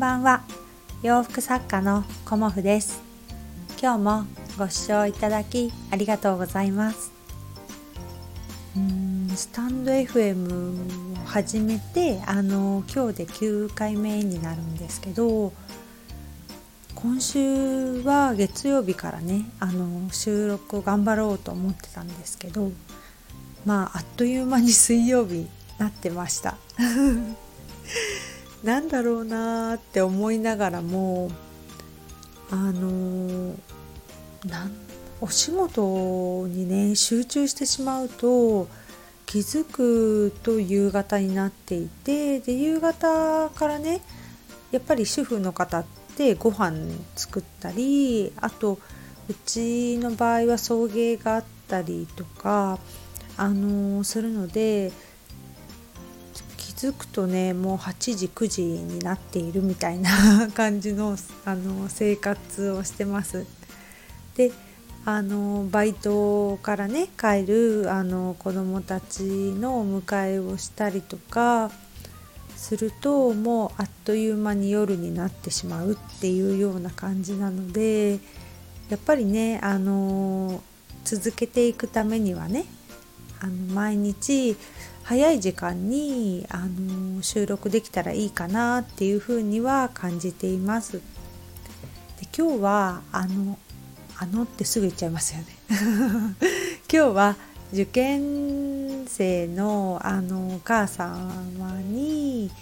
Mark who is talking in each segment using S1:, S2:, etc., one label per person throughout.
S1: ばんは。洋服作家のコモフです。今日もご視聴いただきありがとうございます。うんスタンド FM を始めてあの今日で9回目になるんですけど今週は月曜日からねあの収録を頑張ろうと思ってたんですけどまああっという間に水曜日なってました。なんだろうなって思いながらもあのなんお仕事にね集中してしまうと気づくと夕方になっていてで夕方からねやっぱり主婦の方ってご飯作ったりあとうちの場合は送迎があったりとかあのするのでづくとねもう8時9時になっているみたいな 感じのあの生活をしてます。であのバイトからね帰るあの子どもたちのお迎えをしたりとかするともうあっという間に夜になってしまうっていうような感じなのでやっぱりねあの続けていくためにはねあの毎日早い時間にあの収録できたらいいかなっていうふうには感じています。で今日はあのあのってすぐ言っちゃいますよね。今日は受験生のあのお母様に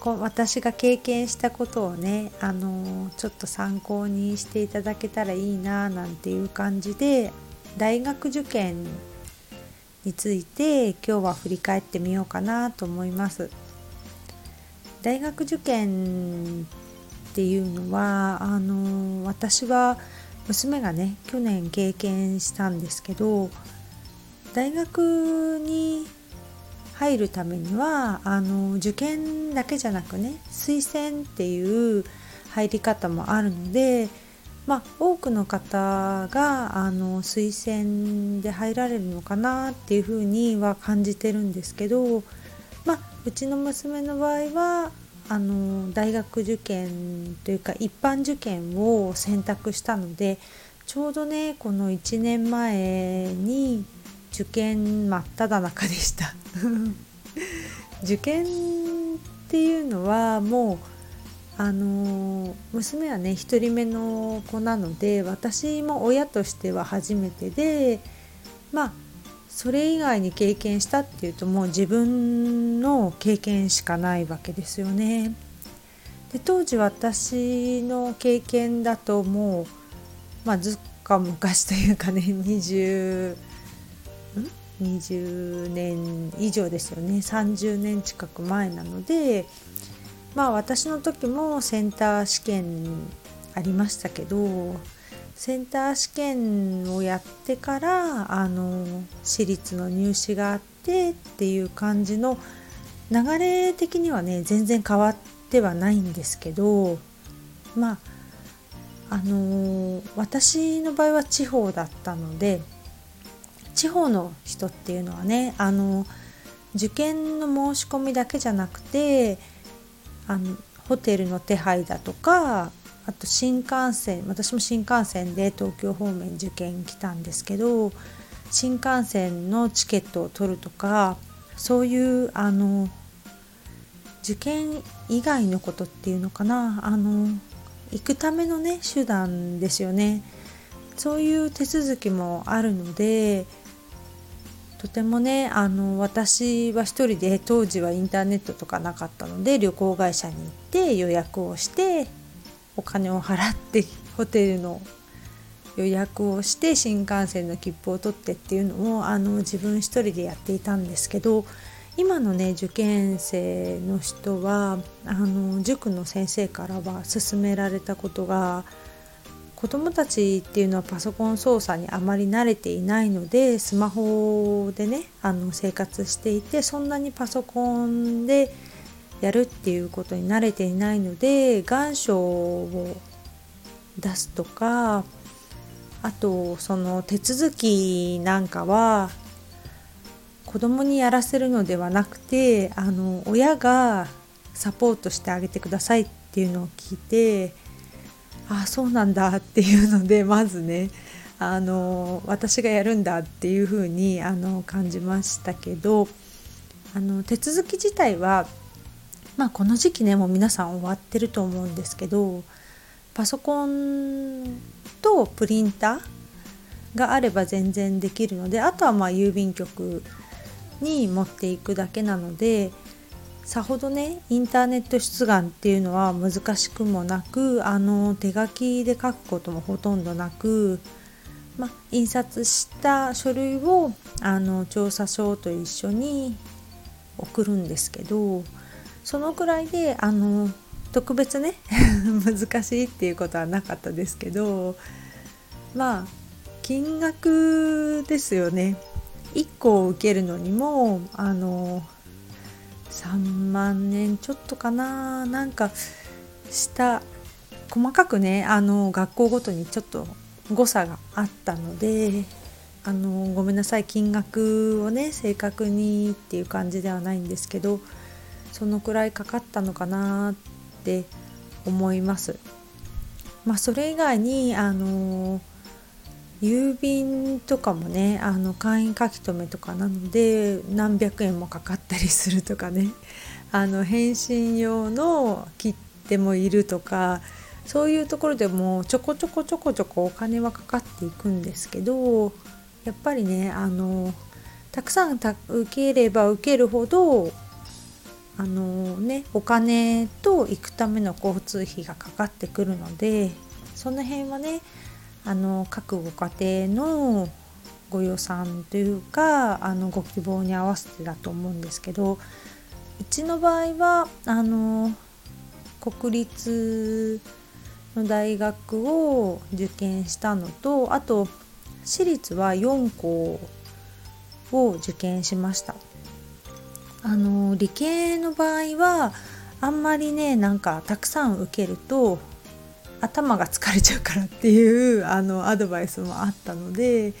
S1: こ私が経験したことをねあのちょっと参考にしていただけたらいいななんていう感じで大学受験について今日は振り返ってみようかなと思います。大学受験っていうのはあの私は娘がね去年経験したんですけど大学に入るためにはあの受験だけじゃなくね推薦っていう入り方もあるのでまあ、多くの方があの推薦で入られるのかなっていうふうには感じてるんですけど、まあ、うちの娘の場合はあの大学受験というか一般受験を選択したのでちょうどねこの1年前に受験真っ只中でした。受験っていうのはもうあの娘はね1人目の子なので私も親としては初めてでまあそれ以外に経験したっていうともう自分の経験しかないわけですよね。で当時私の経験だともうまあずっか昔というかね20ん？20年以上ですよね30年近く前なのでまあ私の時もセンター試験ありましたけどセンター試験をやってからあの私立の入試があってっていう感じの流れ的にはね全然変わってはないんですけどまああの私の場合は地方だったので地方の人っていうのはねあの受験の申し込みだけじゃなくてあのホテルの手配だとかあと新幹線私も新幹線で東京方面受験来たんですけど新幹線のチケットを取るとかそういうあの受験以外のことっていうのかなあの行くためのね手段ですよね。そういう手続きもあるのでとてもねあの私は一人で当時はインターネットとかなかったので旅行会社に行って予約をしてお金を払ってホテルの予約をして新幹線の切符を取ってっていうのをあの自分一人でやっていたんですけど今のね受験生の人はあの塾の先生からは勧められたことが子どもたちっていうのはパソコン操作にあまり慣れていないのでスマホでねあの生活していてそんなにパソコンでやるっていうことに慣れていないので願書を出すとかあとその手続きなんかは子供にやらせるのではなくてあの親がサポートしてあげてくださいっていうのを聞いてあそうなんだっていうのでまずねあの私がやるんだっていうふうにあの感じましたけどあの手続き自体は、まあ、この時期ねもう皆さん終わってると思うんですけどパソコンとプリンターがあれば全然できるのであとはまあ郵便局に持っていくだけなのでさほどねインターネット出願っていうのは難しくもなくあの手書きで書くこともほとんどなく、ま、印刷した書類をあの調査書と一緒に送るんですけどそのくらいであの特別ね 難しいっていうことはなかったですけどまあ金額ですよね。1個を受けるのにもあの3万円ちょっとかななんかした細かくねあの学校ごとにちょっと誤差があったのであのごめんなさい金額をね正確にっていう感じではないんですけどそのくらいかかったのかなって思います。まあ、それ以外にあの郵便とかもねあの簡易書き留めとかなので何百円もかかったりするとかね。あの返信用の切手もいるとかそういうところでもちょこちょこちょこちょこお金はかかっていくんですけどやっぱりねあのたくさん受ければ受けるほどあのねお金と行くための交通費がかかってくるのでその辺はねあの各ご家庭のご予算というかあのご希望に合わせてだと思うんですけどうちの場合はあの国立の大学を受験したのとあと私立は4校を受験しました。あの理系の場合はあんまりねなんかたくさん受けると頭が疲れちゃうからっていうあのアドバイスもあったので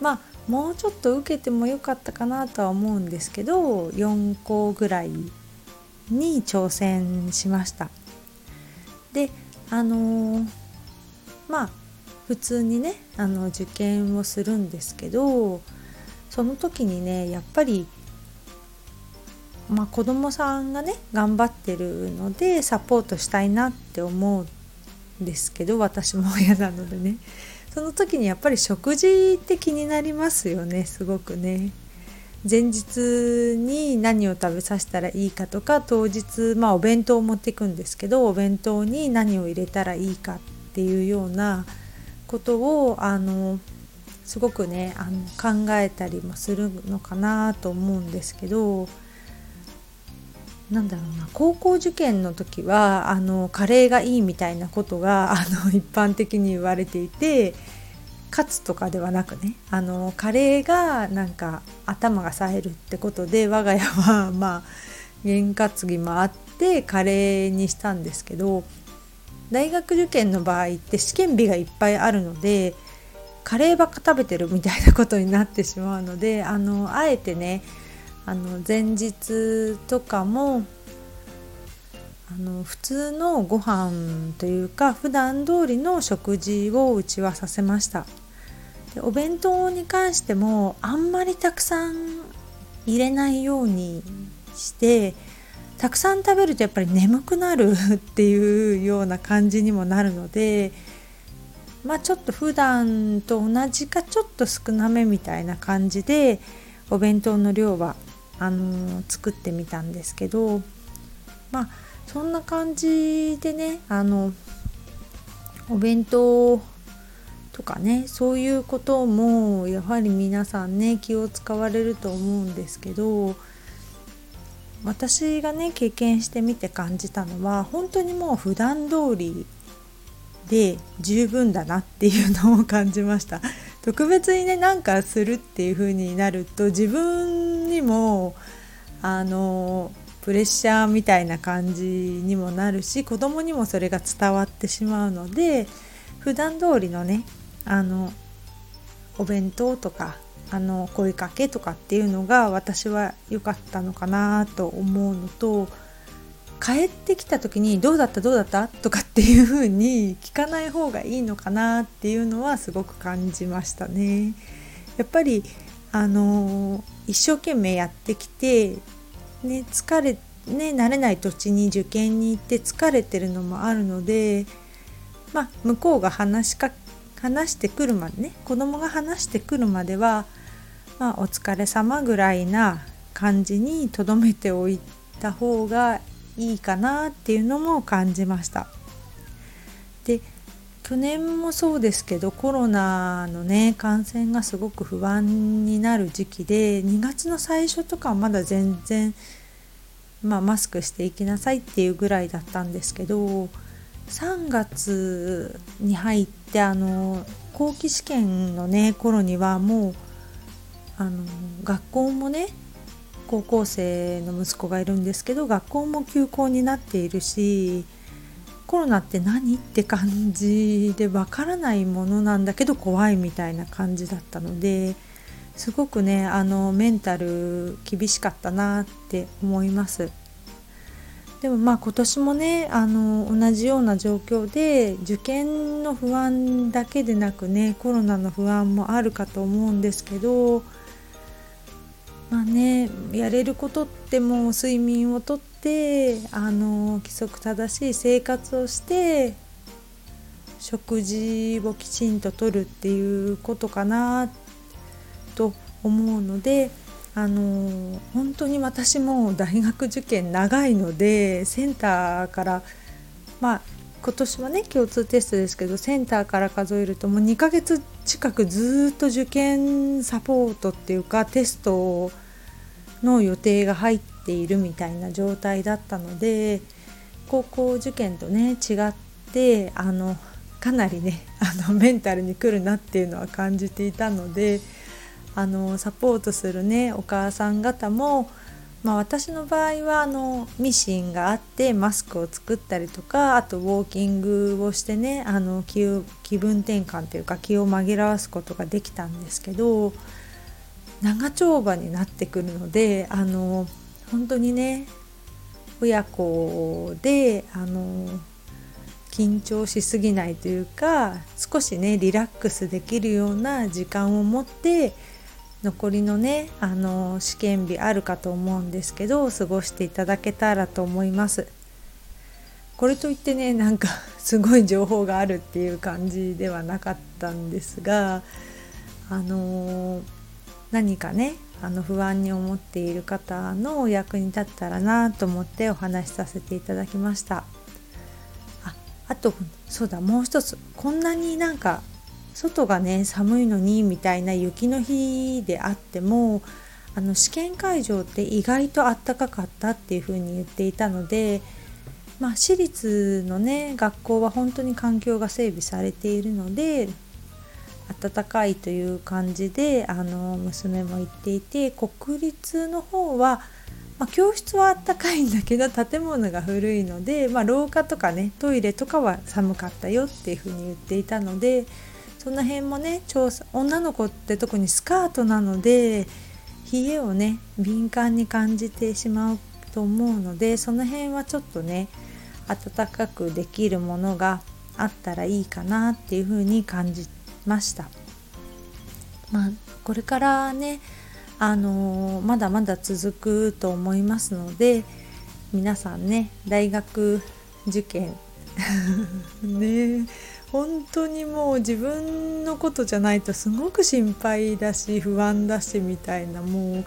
S1: まあもうちょっと受けてもよかったかなとは思うんですけど4校ぐらいに挑戦しました。であのー、まあ普通にねあの受験をするんですけどその時にねやっぱりまあ、子どもさんがね頑張ってるのでサポートしたいなって思うですけど私も親なのでねその時にやっぱり食事って気になりますよねすごくね。前日に何を食べさせたらいいかとか当日まあお弁当を持っていくんですけどお弁当に何を入れたらいいかっていうようなことをあのすごくねあの考えたりもするのかなと思うんですけどなんだろうな高校受験の時はあのカレーがいいみたいなことが あの一般的に言われていてカツとかではなくねあのカレーがなんか頭が冴えるってことで我が家は まあ験担ぎもあってカレーにしたんですけど大学受験の場合って試験日がいっぱいあるのでカレーばっか食べてるみたいなことになってしまうのであのあえてねあの前日とかもあの普通のご飯というか普段通りの食事をうちはさせました。でお弁当に関してもあんまりたくさん入れないようにしてたくさん食べるとやっぱり眠くなるっていうような感じにもなるのでまあちょっと普段と同じかちょっと少なめみたいな感じでお弁当の量はあの作ってみたんですけどまあそんな感じでねあのお弁当とかねそういうこともやはり皆さんね気を使われると思うんですけど私がね経験してみて感じたのは本当にもう普段通りで十分だなっていうのを感じました。特別にねなんかするっていう風になると自分にもあのプレッシャーみたいな感じにもなるし子供にもそれが伝わってしまうので普段通りのねあのお弁当とかあの声かけとかっていうのが私は良かったのかなと思うのと帰ってきた時に「どうだった？どうだった?」とかっていう風に聞かない方がいいのかなっていうのはすごく感じましたね。やっぱりあの一生懸命やってきて、ね、疲れね慣れない土地に受験に行って疲れてるのもあるので、まあ、向こうが話しか話してくるまでね子供が話してくるまでは、まあ、お疲れ様ぐらいな感じにとどめておいた方がいいかなっていうのも感じました。で去年もそうですけどコロナのね感染がすごく不安になる時期で2月の最初とかはまだ全然、まあ、マスクしていきなさいっていうぐらいだったんですけど3月に入ってあの後期試験のね頃にはもうあの学校もね高校生の息子がいるんですけど学校も休校になっているしコロナって何って感じでわからないものなんだけど怖いみたいな感じだったのですごくねあのメンタル厳しかったなって思います。でもまあ今年もねあの同じような状況で受験の不安だけでなくねコロナの不安もあるかと思うんですけどまあねやれることってもう睡眠をとってあの規則正しい生活をして食事をきちんととるっていうことかなと思うのであの本当に私も大学受験長いのでセンターからまあ今年はね共通テストですけどセンターから数えるともう2ヶ月近くずっと受験サポートっていうかテストの予定が入ってているみたいな状態だったので高校受験とね違ってあのかなりね あのメンタルにくるなっていうのは感じていたのであのサポートするねお母さん方もまあ、私の場合はあのミシンがあってマスクを作ったりとかあとウォーキングをしてねあの気気分転換というか気を紛らわすことができたんですけど長丁場になってくるのであの本当にね親子であの緊張しすぎないというか少しねリラックスできるような時間を持って残りのねあの試験日あるかと思うんですけど過ごしていただけたらと思います。これといってねなんかすごい情報があるっていう感じではなかったんですがあの何かねあの不安に思っている方のお役に立ったらなと思ってお話しさせていただきました。ああとそうだもう一つ。こんなになんか外がね寒いのにみたいな雪の日であってもあの試験会場って意外とあったかかったっていうふうに言っていたので、まあ、私立のね学校は本当に環境が整備されているので暖かいという感じであの娘も言っていて国立の方は、まあ、教室はあったかいんだけど建物が古いので、まあ、廊下とかねトイレとかは寒かったよっていうふうに言っていたので。その辺もね調査女の子って特にスカートなので冷えをね敏感に感じてしまうと思うのでその辺はちょっとね暖かくできるものがあったらいいかなっていうふうに感じてました。まあ、これからねあのー、まだまだ続くと思いますので皆さんね大学受験 ね本当にもう自分のことじゃないとすごく心配だし不安だしみたいなもう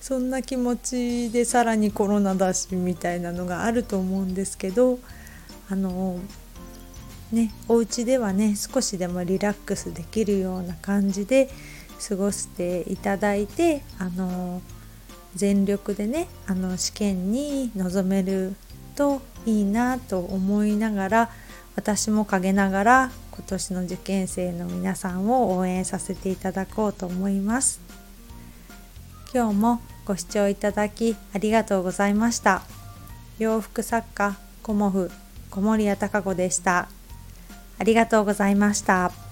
S1: そんな気持ちでさらにコロナだしみたいなのがあると思うんですけどあのねお家ではね少しでもリラックスできるような感じで過ごしていただいてあの全力でねあの試験に臨めるといいなと思いながら私も陰ながら今年の受験生の皆さんを応援させていただこうと思います。今日もご視聴いただきありがとうございました。洋服作家コモフ小森屋隆子でした。ありがとうございました。